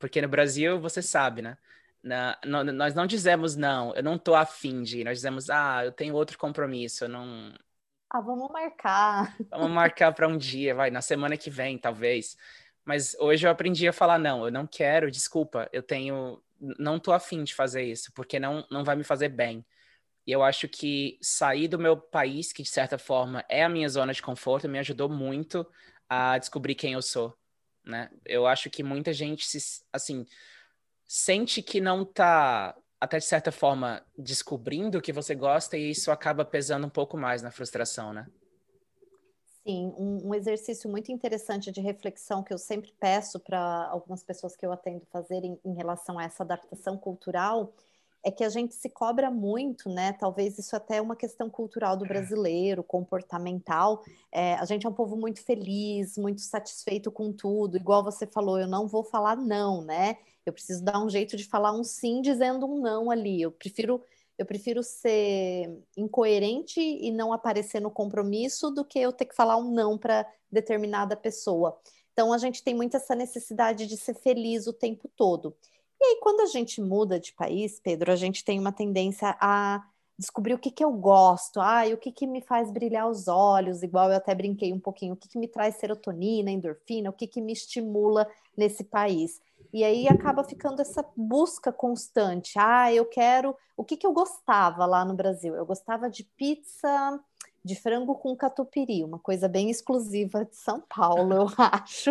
Porque no Brasil, você sabe, né? Na, no, nós não dizemos não, eu não tô afim de ir. Nós dizemos, ah, eu tenho outro compromisso, eu não. Ah, vamos marcar. Vamos marcar para um dia, vai, na semana que vem, talvez. Mas hoje eu aprendi a falar não, eu não quero, desculpa, eu tenho. Não tô afim de fazer isso, porque não, não vai me fazer bem. E eu acho que sair do meu país, que de certa forma é a minha zona de conforto, me ajudou muito a descobrir quem eu sou, né? Eu acho que muita gente se, assim, sente que não tá até de certa forma descobrindo o que você gosta e isso acaba pesando um pouco mais na frustração, né? Sim, um, um exercício muito interessante de reflexão que eu sempre peço para algumas pessoas que eu atendo fazerem em relação a essa adaptação cultural é que a gente se cobra muito, né? Talvez isso até é uma questão cultural do brasileiro, comportamental. É, a gente é um povo muito feliz, muito satisfeito com tudo. Igual você falou, eu não vou falar não, né? Eu preciso dar um jeito de falar um sim dizendo um não ali. Eu prefiro eu prefiro ser incoerente e não aparecer no compromisso do que eu ter que falar um não para determinada pessoa. Então a gente tem muito essa necessidade de ser feliz o tempo todo. E aí, quando a gente muda de país, Pedro, a gente tem uma tendência a descobrir o que, que eu gosto, ah, o que, que me faz brilhar os olhos, igual eu até brinquei um pouquinho, o que, que me traz serotonina, endorfina, o que, que me estimula nesse país. E aí acaba ficando essa busca constante. Ah, eu quero. O que, que eu gostava lá no Brasil? Eu gostava de pizza de frango com catupiry, uma coisa bem exclusiva de São Paulo, eu acho.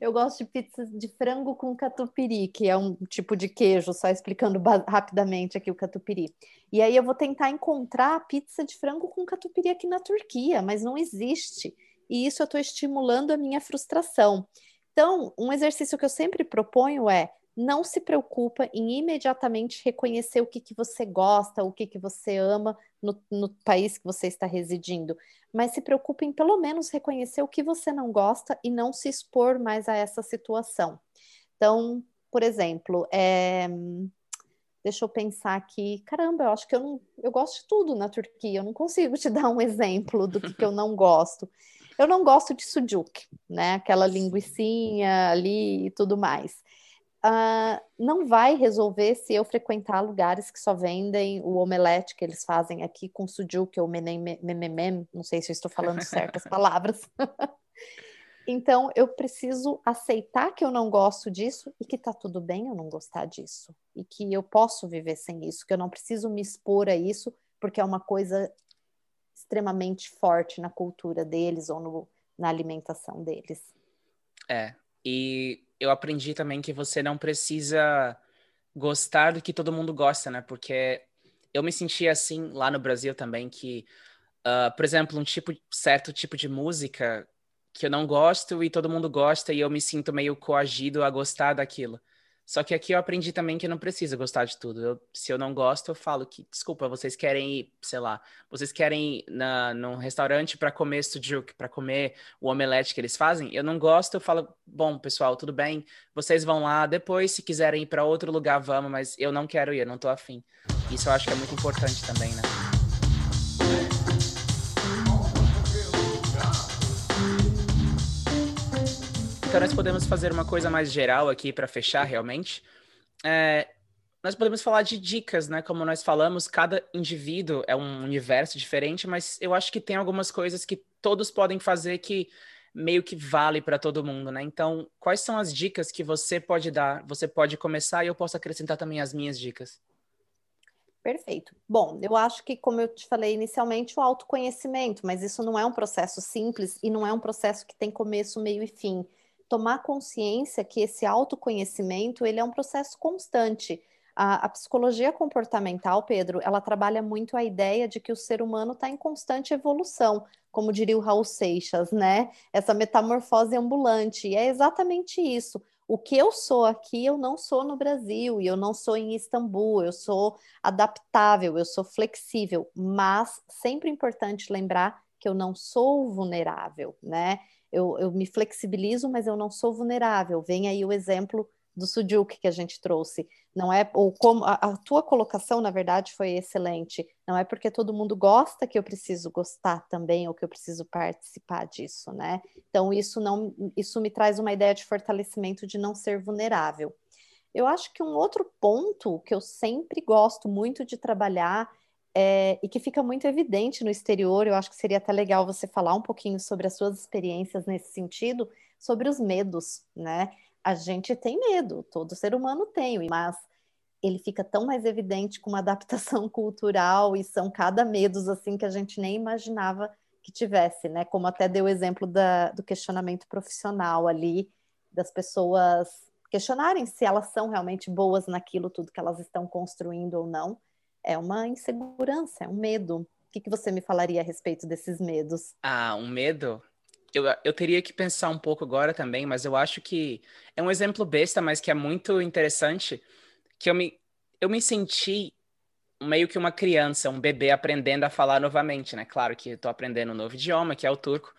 eu gosto de pizza de frango com catupiry, que é um tipo de queijo, só explicando rapidamente aqui o catupiry. E aí eu vou tentar encontrar a pizza de frango com catupiry aqui na Turquia, mas não existe. E isso eu estou estimulando a minha frustração. Então, um exercício que eu sempre proponho é não se preocupa em imediatamente reconhecer o que, que você gosta, o que, que você ama no, no país que você está residindo, mas se preocupe em pelo menos reconhecer o que você não gosta e não se expor mais a essa situação. Então, por exemplo, é... deixa eu pensar aqui, caramba, eu acho que eu não, eu gosto de tudo na Turquia, eu não consigo te dar um exemplo do que, que eu não gosto. Eu não gosto de sujuk, né? Aquela linguiçinha ali e tudo mais uh, não vai resolver se eu frequentar lugares que só vendem o omelete que eles fazem aqui com sujuk ou mememem, não sei se eu estou falando certas palavras. então, eu preciso aceitar que eu não gosto disso e que tá tudo bem eu não gostar disso. E que eu posso viver sem isso, que eu não preciso me expor a isso, porque é uma coisa extremamente forte na cultura deles ou no, na alimentação deles. É, e eu aprendi também que você não precisa gostar do que todo mundo gosta, né? Porque eu me sentia assim lá no Brasil também, que, uh, por exemplo, um tipo certo tipo de música que eu não gosto e todo mundo gosta e eu me sinto meio coagido a gostar daquilo. Só que aqui eu aprendi também que não precisa gostar de tudo. Eu, se eu não gosto, eu falo que, desculpa, vocês querem ir, sei lá, vocês querem ir na, num restaurante para comer sujuk, para comer o omelete que eles fazem. Eu não gosto, eu falo, bom, pessoal, tudo bem, vocês vão lá, depois, se quiserem ir para outro lugar, vamos, mas eu não quero ir, eu não tô afim. Isso eu acho que é muito importante também, né? Então, nós podemos fazer uma coisa mais geral aqui para fechar realmente. É, nós podemos falar de dicas, né? Como nós falamos, cada indivíduo é um universo diferente, mas eu acho que tem algumas coisas que todos podem fazer que meio que vale para todo mundo, né? Então, quais são as dicas que você pode dar? Você pode começar e eu posso acrescentar também as minhas dicas. Perfeito. Bom, eu acho que, como eu te falei inicialmente, o autoconhecimento, mas isso não é um processo simples e não é um processo que tem começo, meio e fim tomar consciência que esse autoconhecimento ele é um processo constante. A, a, psicologia comportamental, Pedro, ela trabalha muito a ideia de que o ser humano está em constante evolução, como diria o Raul Seixas, né? Essa metamorfose ambulante. E é exatamente isso. O que eu sou aqui, eu não sou no Brasil, e eu não sou em Istambul, eu sou adaptável, eu sou flexível, mas sempre importante lembrar que eu não sou vulnerável, né? Eu, eu me flexibilizo, mas eu não sou vulnerável. Vem aí o exemplo do Sujuk que a gente trouxe. Não é ou como a, a, tua colocação, na verdade, foi excelente. Não é porque todo mundo gosta que eu preciso gostar também ou que eu preciso participar disso, né? Então isso não isso me traz uma ideia de fortalecimento de não ser vulnerável. Eu acho que um outro ponto que eu sempre gosto muito de trabalhar é, e que fica muito evidente no exterior. Eu acho que seria até legal você falar um pouquinho sobre as suas experiências nesse sentido, sobre os medos, né? A gente tem medo, todo ser humano tem, mas ele fica tão mais evidente com uma adaptação cultural e são cada medos assim que a gente nem imaginava que tivesse, né? Como até deu o exemplo da, do questionamento profissional ali, das pessoas questionarem se elas são realmente boas naquilo tudo que elas estão construindo ou não é uma insegurança, é um medo. O que, que você me falaria a respeito desses medos? Ah, um medo? Eu, eu teria que pensar um pouco agora também, mas eu acho que é um exemplo besta, mas que é muito interessante, que eu me, eu me senti meio que uma criança, um bebê aprendendo a falar novamente, né? Claro que estou aprendendo um novo idioma, que é o turco,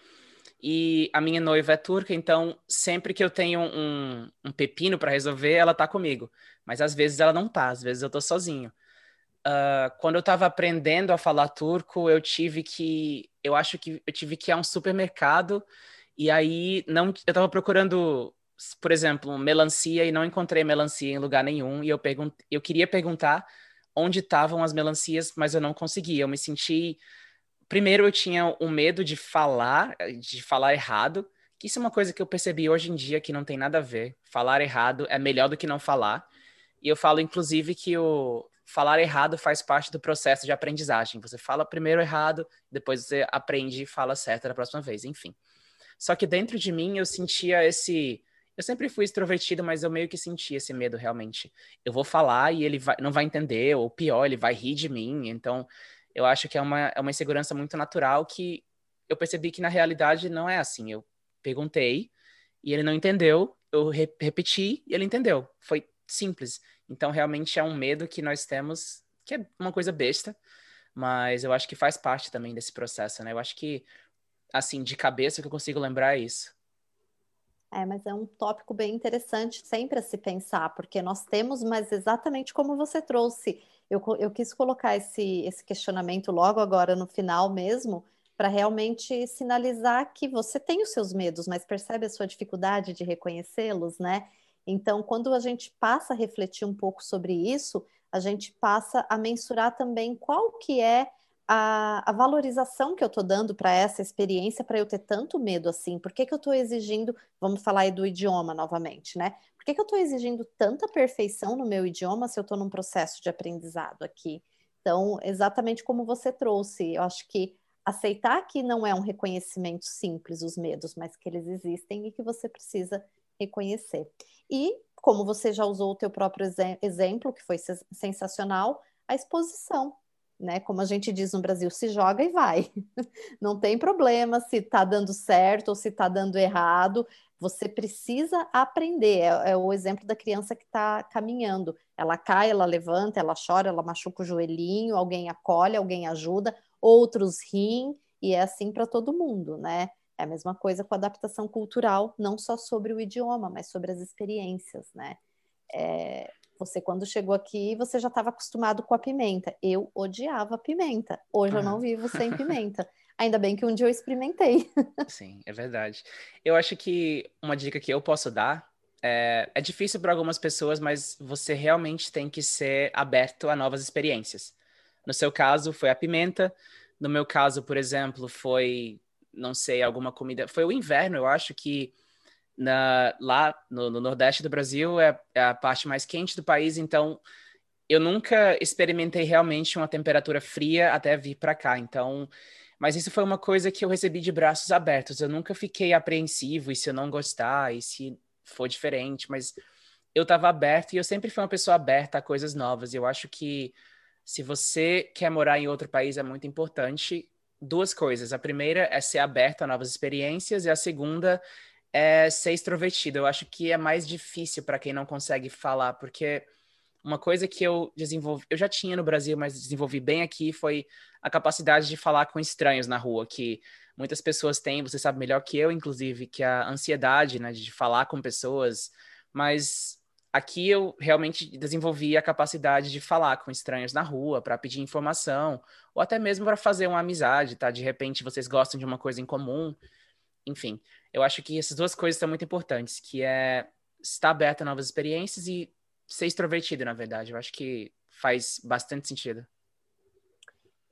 e a minha noiva é turca, então sempre que eu tenho um, um pepino para resolver, ela tá comigo. Mas às vezes ela não tá, às vezes eu tô sozinho uh, quando eu estava aprendendo a falar turco, eu tive que, eu acho que eu tive que ir a um supermercado e aí não, eu estava procurando, por exemplo, melancia e não encontrei melancia em lugar nenhum e eu pergunt, eu queria perguntar onde estavam as melancias, mas eu não conseguia. Eu me senti, primeiro eu tinha um medo de falar, de falar errado, que isso é uma coisa que eu percebi hoje em dia que não tem nada a ver. Falar errado é melhor do que não falar. E eu falo, inclusive, que o, falar errado faz parte do processo de aprendizagem. Você fala primeiro errado, depois você aprende e fala certo da próxima vez, enfim. Só que dentro de mim eu sentia esse. Eu sempre fui extrovertido, mas eu meio que sentia esse medo realmente. Eu vou falar e ele vai, não vai entender, ou pior, ele vai rir de mim. Então, eu acho que é uma, é uma insegurança muito natural que eu percebi que na realidade não é assim. Eu perguntei e ele não entendeu, eu re repeti e ele entendeu. Foi simples. Então, realmente é um medo que nós temos, que é uma coisa besta, mas eu acho que faz parte também desse processo, né? Eu acho que, assim, de cabeça que eu consigo lembrar é isso. É, mas é um tópico bem interessante sempre a se pensar, porque nós temos, mas exatamente como você trouxe, eu, eu quis colocar esse, esse questionamento logo agora no final mesmo, para realmente sinalizar que você tem os seus medos, mas percebe a sua dificuldade de reconhecê-los, né? Então, quando a gente passa a refletir um pouco sobre isso, a gente passa a mensurar também qual que é a, a valorização que eu estou dando para essa experiência para eu ter tanto medo assim. Por que, que eu estou exigindo, vamos falar aí do idioma novamente, né? Por que, que eu estou exigindo tanta perfeição no meu idioma se eu estou num processo de aprendizado aqui? Então, exatamente como você trouxe, eu acho que aceitar que não é um reconhecimento simples os medos, mas que eles existem e que você precisa reconhecer. E, como você já usou o teu próprio exemplo, que foi sensacional, a exposição. né? Como a gente diz no Brasil, se joga e vai. Não tem problema se está dando certo ou se está dando errado. Você precisa aprender. É, é o exemplo da criança que está caminhando. Ela cai, ela levanta, ela chora, ela machuca o joelhinho, alguém acolhe, alguém ajuda, outros riem, e é assim para todo mundo, né? É a mesma coisa com a adaptação cultural, não só sobre o idioma, mas sobre as experiências, né? É, você, quando chegou aqui, você já estava acostumado com a pimenta. Eu odiava pimenta. Hoje ah. eu não vivo sem pimenta. Ainda bem que um dia eu experimentei. Sim, é verdade. Eu acho que uma dica que eu posso dar é, é difícil para algumas pessoas, mas você realmente tem que ser aberto a novas experiências. No seu caso, foi a pimenta. No meu caso, por exemplo, foi, não sei, alguma comida. Foi o inverno, eu acho que na, lá no, no, Nordeste do Brasil é, é, a parte mais quente do país, então eu nunca experimentei realmente uma temperatura fria até vir para cá. Então, mas isso foi uma coisa que eu recebi de braços abertos. Eu nunca fiquei apreensivo e se eu não gostar e se for diferente, mas eu estava aberto e eu sempre fui uma pessoa aberta a coisas novas. Eu acho que se você quer morar em outro país é muito importante duas coisas. A primeira é ser aberto a novas experiências e a segunda é ser extrovertido. Eu acho que é mais difícil para quem não consegue falar, porque uma coisa que eu desenvolvi, eu já tinha no Brasil, mas desenvolvi bem aqui, foi a capacidade de falar com estranhos na rua, que muitas pessoas têm, você sabe melhor que eu, inclusive, que a ansiedade, né, de falar com pessoas, mas aqui eu realmente desenvolvi a capacidade de falar com estranhos na rua para pedir informação, ou até mesmo para fazer uma amizade, tá? De repente vocês gostam de uma coisa em comum, enfim eu acho que essas duas coisas são muito importantes, que é estar aberto a novas experiências e ser extrovertido, na verdade. Eu acho que faz bastante sentido.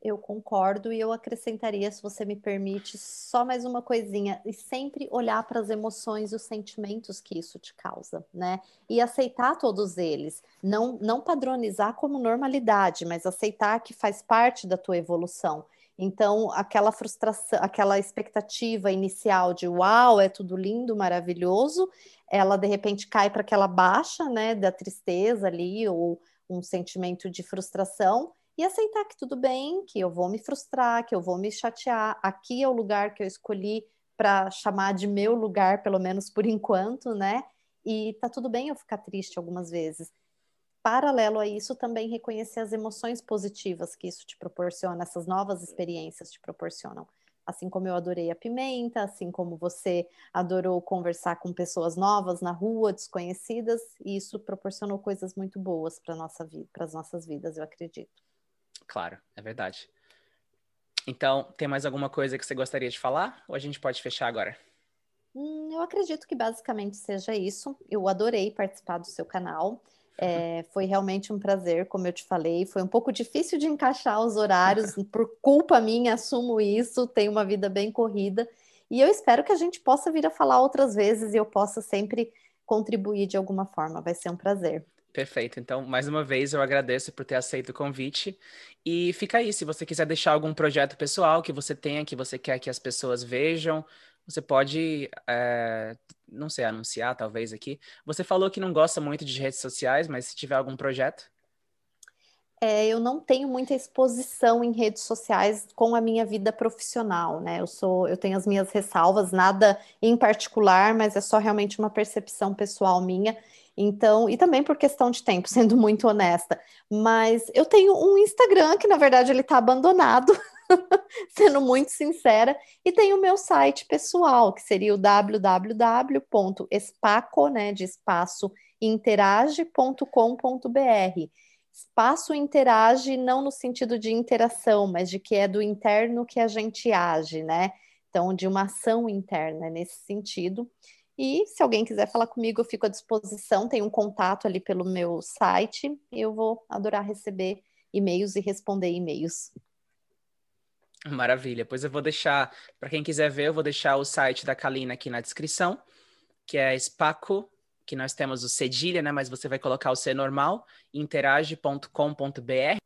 Eu concordo e eu acrescentaria, se você me permite, só mais uma coisinha, e sempre olhar para as emoções e os sentimentos que isso te causa, né? E aceitar todos eles, não não padronizar como normalidade, mas aceitar que faz parte da tua evolução. Então, aquela frustração, aquela expectativa inicial de uau, é tudo lindo, maravilhoso, ela de repente cai para aquela baixa, né, da tristeza ali, ou um sentimento de frustração, e aceitar que tudo bem, que eu vou me frustrar, que eu vou me chatear, aqui é o lugar que eu escolhi para chamar de meu lugar, pelo menos por enquanto, né? E tá tudo bem eu ficar triste algumas vezes paralelo a isso, também reconhecer as emoções positivas que isso te proporciona, essas novas experiências te proporcionam. Assim como eu adorei a pimenta, assim como você adorou conversar com pessoas novas na rua, desconhecidas, e isso proporcionou coisas muito boas para nossa vida, para as nossas vidas, eu acredito. Claro, é verdade. Então, tem mais alguma coisa que você gostaria de falar? Ou a gente pode fechar agora? Hum, eu acredito que basicamente seja isso. Eu adorei participar do seu canal. É, foi realmente um prazer, como eu te falei. Foi um pouco difícil de encaixar os horários, por culpa minha, assumo isso. Tenho uma vida bem corrida. E eu espero que a gente possa vir a falar outras vezes e eu possa sempre contribuir de alguma forma. Vai ser um prazer. Perfeito. Então, mais uma vez, eu agradeço por ter aceito o convite. E fica aí, se você quiser deixar algum projeto pessoal que você tenha, que você quer que as pessoas vejam, você pode, é, não sei, anunciar talvez aqui. Você falou que não gosta muito de redes sociais, mas se tiver algum projeto? É, eu não tenho muita exposição em redes sociais com a minha vida profissional, né? Eu sou, eu tenho as minhas ressalvas, nada em particular, mas é só realmente uma percepção pessoal minha. Então, e também por questão de tempo, sendo muito honesta. Mas eu tenho um Instagram que, na verdade, ele está abandonado. sendo muito sincera, e tem o meu site pessoal, que seria o www.espaco, né, de espaço interage.com.br. Espaço interage não no sentido de interação, mas de que é do interno que a gente age, né? Então, de uma ação interna nesse sentido. E se alguém quiser falar comigo, eu fico à disposição. Tem um contato ali pelo meu site. Eu vou adorar receber e-mails e responder e-mails. Maravilha. Pois eu vou deixar, para quem quiser ver, eu vou deixar o site da Kalina aqui na descrição, que é Spaco, que nós temos o cedilha, né? Mas você vai colocar o C normal, interage.com.br.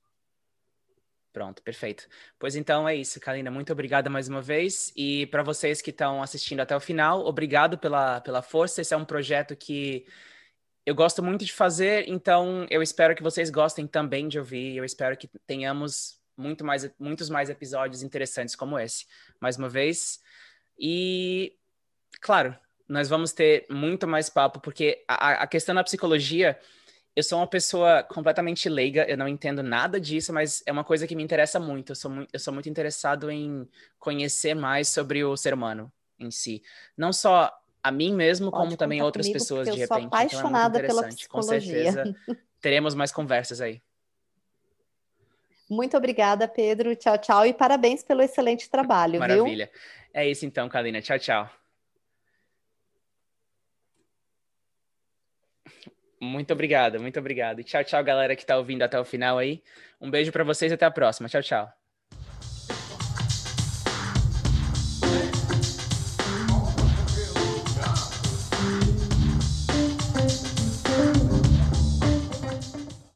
Pronto, perfeito. Pois então é isso, Kalina. Muito obrigada mais uma vez. E para vocês que estão assistindo até o final, obrigado pela, pela força. Esse é um projeto que eu gosto muito de fazer, então eu espero que vocês gostem também de ouvir. Eu espero que tenhamos muito mais, muitos mais episódios interessantes como esse, mais uma vez. E, claro, nós vamos ter muito mais papo, porque a, a questão da psicologia, eu sou uma pessoa completamente leiga, eu não entendo nada disso, mas é uma coisa que me interessa muito. Eu sou muito, eu sou muito interessado em conhecer mais sobre o ser humano em si. Não só a mim mesmo, Pode como também outras pessoas de repente. Eu sou apaixonada então é pela psicologia. Com certeza teremos mais conversas aí. Muito obrigada, Pedro. Tchau, tchau. E parabéns pelo excelente trabalho, Maravilha. viu? É isso então, Kalina. Tchau, tchau. Muito obrigado, muito obrigado. Tchau, tchau, galera que está ouvindo até o final aí. Um beijo para vocês e até a próxima. Tchau, tchau.